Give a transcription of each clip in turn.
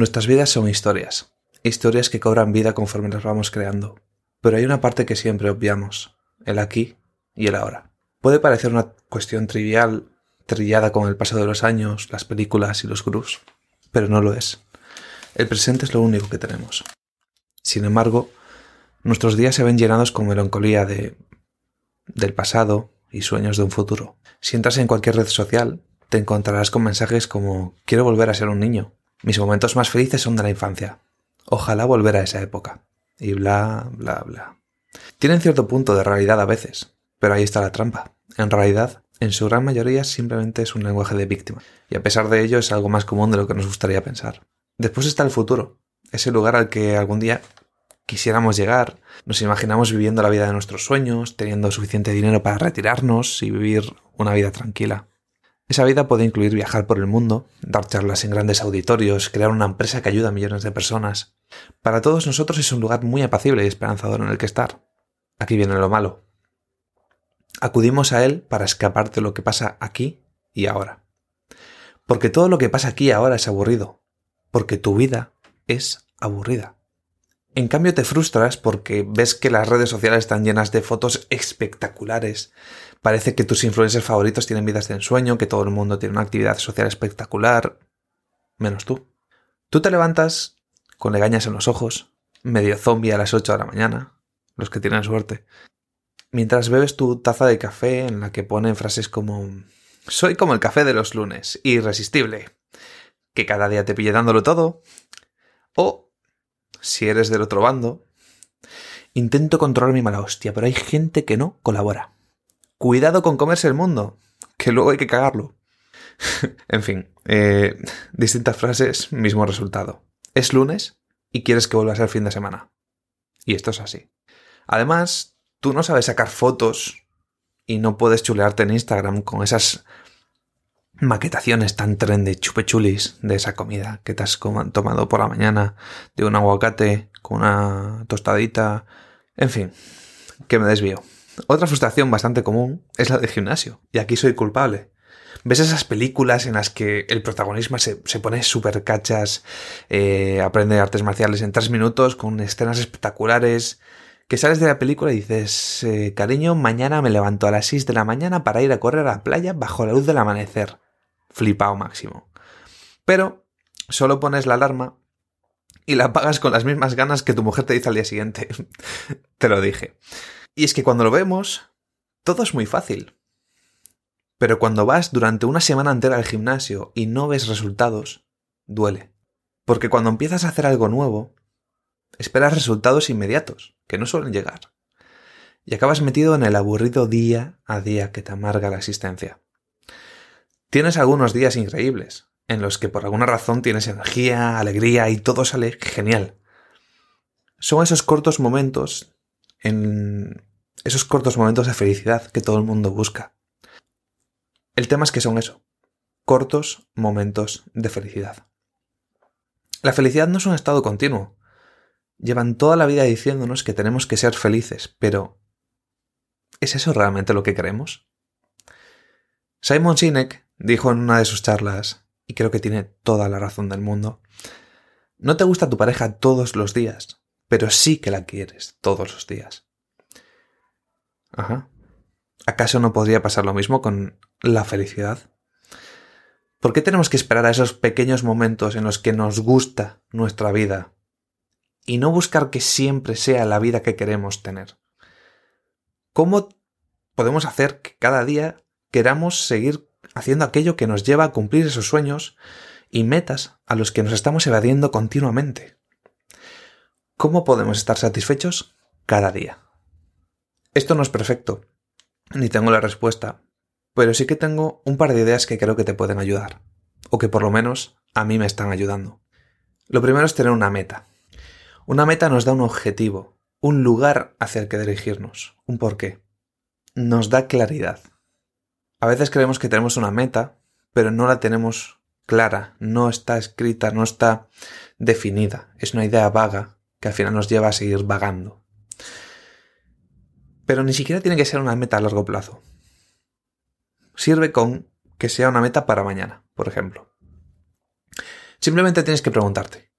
Nuestras vidas son historias, historias que cobran vida conforme las vamos creando. Pero hay una parte que siempre obviamos, el aquí y el ahora. Puede parecer una cuestión trivial, trillada con el paso de los años, las películas y los gurús, pero no lo es. El presente es lo único que tenemos. Sin embargo, nuestros días se ven llenados con melancolía de del pasado y sueños de un futuro. Si entras en cualquier red social, te encontrarás con mensajes como quiero volver a ser un niño. Mis momentos más felices son de la infancia. Ojalá volver a esa época. Y bla, bla, bla. Tienen cierto punto de realidad a veces, pero ahí está la trampa. En realidad, en su gran mayoría simplemente es un lenguaje de víctima, y a pesar de ello es algo más común de lo que nos gustaría pensar. Después está el futuro, ese lugar al que algún día quisiéramos llegar, nos imaginamos viviendo la vida de nuestros sueños, teniendo suficiente dinero para retirarnos y vivir una vida tranquila. Esa vida puede incluir viajar por el mundo, dar charlas en grandes auditorios, crear una empresa que ayuda a millones de personas. Para todos nosotros es un lugar muy apacible y esperanzador en el que estar. Aquí viene lo malo. Acudimos a él para escapar de lo que pasa aquí y ahora. Porque todo lo que pasa aquí y ahora es aburrido. Porque tu vida es aburrida. En cambio te frustras porque ves que las redes sociales están llenas de fotos espectaculares. Parece que tus influencers favoritos tienen vidas de ensueño, que todo el mundo tiene una actividad social espectacular. Menos tú. Tú te levantas con legañas en los ojos, medio zombie a las 8 de la mañana, los que tienen suerte, mientras bebes tu taza de café en la que ponen frases como Soy como el café de los lunes, irresistible, que cada día te pille dándolo todo, o si eres del otro bando, intento controlar mi mala hostia, pero hay gente que no colabora. Cuidado con comerse el mundo, que luego hay que cagarlo. en fin, eh, distintas frases, mismo resultado. Es lunes y quieres que vuelva a ser fin de semana. Y esto es así. Además, tú no sabes sacar fotos y no puedes chulearte en Instagram con esas maquetaciones tan trendy, chupechulis de esa comida que te has tomado por la mañana, de un aguacate con una tostadita, en fin, que me desvío. Otra frustración bastante común es la del gimnasio, y aquí soy culpable. Ves esas películas en las que el protagonista se, pone súper cachas, eh, aprende artes marciales en tres minutos con escenas espectaculares, que sales de la película y dices, eh, cariño, mañana me levanto a las 6 de la mañana para ir a correr a la playa bajo la luz del amanecer flipado máximo. Pero solo pones la alarma y la apagas con las mismas ganas que tu mujer te dice al día siguiente. te lo dije. Y es que cuando lo vemos, todo es muy fácil. Pero cuando vas durante una semana entera al gimnasio y no ves resultados, duele. Porque cuando empiezas a hacer algo nuevo, esperas resultados inmediatos, que no suelen llegar. Y acabas metido en el aburrido día a día que te amarga la existencia. Tienes algunos días increíbles, en los que por alguna razón tienes energía, alegría y todo sale genial. Son esos cortos momentos, en esos cortos momentos de felicidad que todo el mundo busca. El tema es que son eso, cortos momentos de felicidad. La felicidad no es un estado continuo. Llevan toda la vida diciéndonos que tenemos que ser felices, pero ¿es eso realmente lo que queremos? Simon Sinek dijo en una de sus charlas, y creo que tiene toda la razón del mundo, no te gusta tu pareja todos los días, pero sí que la quieres todos los días. Ajá. ¿Acaso no podría pasar lo mismo con la felicidad? ¿Por qué tenemos que esperar a esos pequeños momentos en los que nos gusta nuestra vida y no buscar que siempre sea la vida que queremos tener? ¿Cómo podemos hacer que cada día queramos seguir haciendo aquello que nos lleva a cumplir esos sueños y metas a los que nos estamos evadiendo continuamente. ¿Cómo podemos estar satisfechos cada día? Esto no es perfecto, ni tengo la respuesta, pero sí que tengo un par de ideas que creo que te pueden ayudar, o que por lo menos a mí me están ayudando. Lo primero es tener una meta. Una meta nos da un objetivo, un lugar hacia el que dirigirnos, un porqué. Nos da claridad. A veces creemos que tenemos una meta, pero no la tenemos clara, no está escrita, no está definida. Es una idea vaga que al final nos lleva a seguir vagando. Pero ni siquiera tiene que ser una meta a largo plazo. Sirve con que sea una meta para mañana, por ejemplo. Simplemente tienes que preguntarte,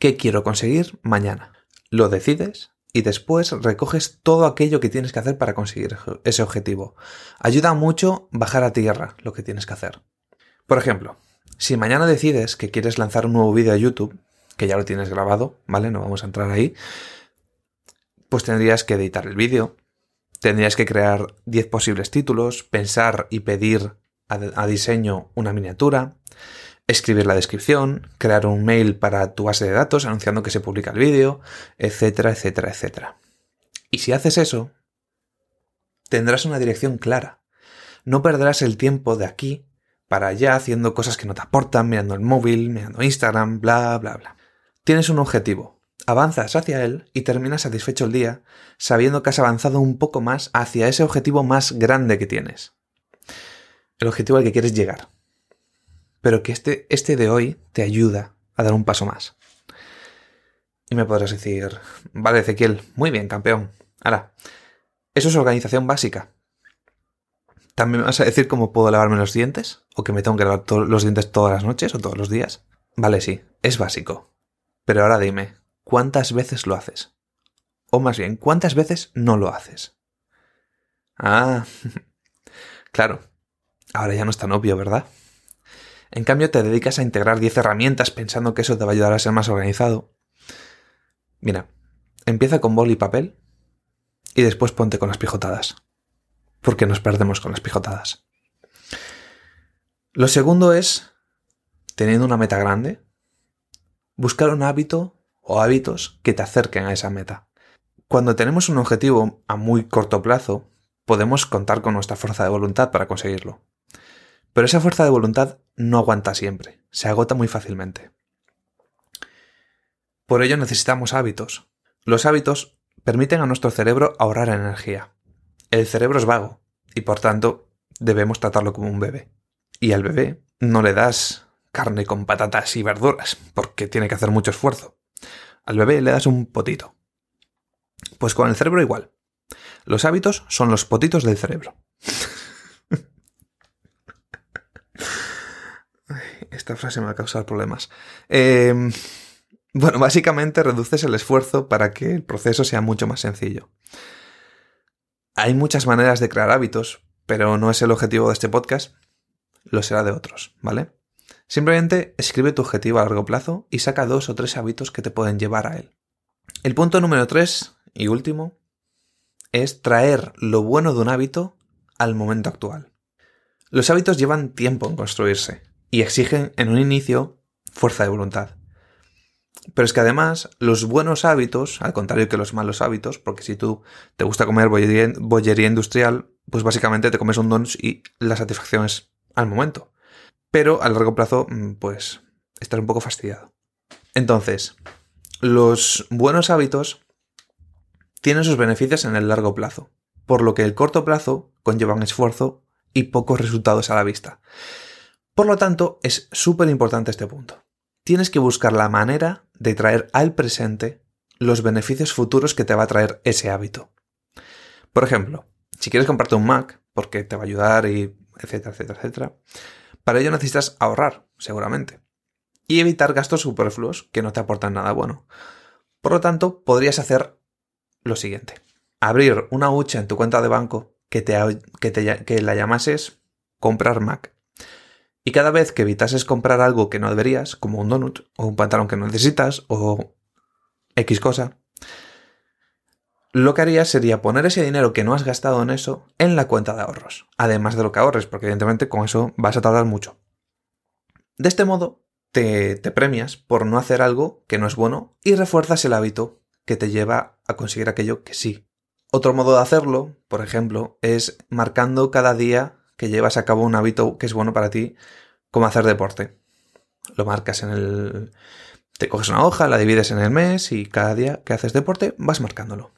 ¿Qué quiero conseguir mañana? Lo decides y después recoges todo aquello que tienes que hacer para conseguir ese objetivo. Ayuda mucho bajar a tierra lo que tienes que hacer. Por ejemplo, si mañana decides que quieres lanzar un nuevo vídeo a YouTube, que ya lo tienes grabado, ¿vale? No vamos a entrar ahí, pues tendrías que editar el vídeo, tendrías que crear 10 posibles títulos, pensar y pedir a, a diseño una miniatura, escribir la descripción, crear un mail para tu base de datos anunciando que se publica el vídeo, etcétera, etcétera, etcétera. Y si haces eso, tendrás una dirección clara. No perderás el tiempo de aquí para allá haciendo cosas que no te aportan, mirando el móvil, mirando Instagram, bla, bla, bla. Tienes un objetivo, avanzas hacia él y terminas satisfecho el día sabiendo que has avanzado un poco más hacia ese objetivo más grande que tienes. El objetivo al que quieres llegar pero que este, este de hoy te ayuda a dar un paso más. Y me podrás decir, vale, Ezequiel, muy bien, campeón. Ahora, eso es organización básica. ¿También me vas a decir cómo puedo lavarme los dientes? ¿O que me tengo que lavar los dientes todas las noches o todos los días? Vale, sí, es básico. Pero ahora dime, ¿cuántas veces lo haces? O más bien, ¿cuántas veces no lo haces? Ah, claro. Ahora ya no es tan obvio, ¿verdad? En cambio, te dedicas a integrar 10 herramientas pensando que eso te va a ayudar a ser más organizado. Mira, empieza con bol y papel y después ponte con las pijotadas. Porque nos perdemos con las pijotadas. Lo segundo es, teniendo una meta grande, buscar un hábito o hábitos que te acerquen a esa meta. Cuando tenemos un objetivo a muy corto plazo, podemos contar con nuestra fuerza de voluntad para conseguirlo. Pero esa fuerza de voluntad no aguanta siempre, se agota muy fácilmente. Por ello necesitamos hábitos. Los hábitos permiten a nuestro cerebro ahorrar energía. El cerebro es vago y por tanto debemos tratarlo como un bebé. Y al bebé no le das carne con patatas y verduras porque tiene que hacer mucho esfuerzo. Al bebé le das un potito. Pues con el cerebro igual. Los hábitos son los potitos del cerebro. Esta frase me va a causar problemas. Em, bueno, básicamente reduces el esfuerzo para que el proceso sea mucho más sencillo. Hay muchas maneras de crear hábitos, pero no es el objetivo de este podcast, lo será de otros, ¿vale? Simplemente escribe tu objetivo a largo plazo y saca dos o tres hábitos que te pueden llevar a él. El punto número tres y último es traer lo bueno de un hábito al momento actual. Los hábitos llevan tiempo en construirse y exigen en un inicio fuerza de voluntad. Pero es que además los buenos hábitos, al contrario que los malos hábitos, porque si tú te gusta comer bollería, industrial, pues básicamente te comes un don y la satisfacción es al momento. Pero a largo plazo, mm, pues estás un poco fastidiado. Entonces, los buenos hábitos tienen sus beneficios en el largo plazo, por lo que el corto plazo conlleva un esfuerzo y pocos resultados a la vista. Por lo tanto, es súper importante este punto. Tienes que buscar la manera de traer al presente los beneficios futuros que te va a traer ese hábito. Por ejemplo, si quieres comprarte un Mac, porque te va a ayudar y etcétera, etcétera, etcétera, para ello necesitas ahorrar, seguramente, y evitar gastos superfluos que no te aportan nada bueno. Por lo tanto, podrías hacer lo siguiente. Abrir una hucha en tu cuenta de banco que, te, que, que la llamases comprar Mac y cada vez que evitases comprar algo que no deberías, como un donut, o un pantalón que no necesitas, o X cosa, lo que harías sería poner ese dinero que no has gastado en eso en la cuenta de ahorros, además de lo que ahorres, porque evidentemente con eso vas a tardar mucho. De este modo, te, te premias por no hacer algo que no es bueno y refuerzas el hábito que te lleva a conseguir aquello que sí. Otro modo de hacerlo, por ejemplo, es marcando cada día que llevas a cabo un hábito que es bueno para ti, como hacer deporte. Lo marcas en el... Te coges una hoja, la divides en el mes y cada día que haces deporte vas marcándolo.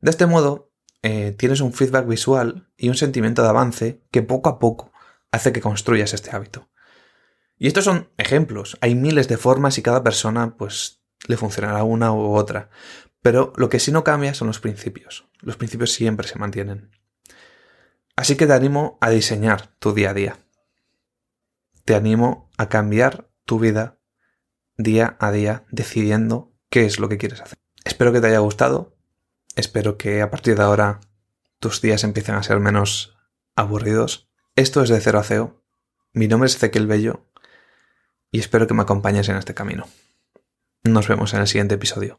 De este modo, eh, tienes un feedback visual y un sentimiento de avance que poco a poco hace que construyas este hábito. Y estos son ejemplos. Hay miles de formas y cada persona pues le funcionará una u otra. Pero lo que sí no cambia son los principios. Los principios siempre se mantienen. Así que te animo a diseñar tu día a día. Te animo a cambiar tu vida día a día decidiendo qué es lo que quieres hacer. Espero que te haya gustado. Espero que a partir de ahora tus días empiecen a ser menos aburridos. Esto es de Cero a Ceo. Mi nombre es Ezequiel Bello y espero que me acompañes en este camino. Nos vemos en el siguiente episodio.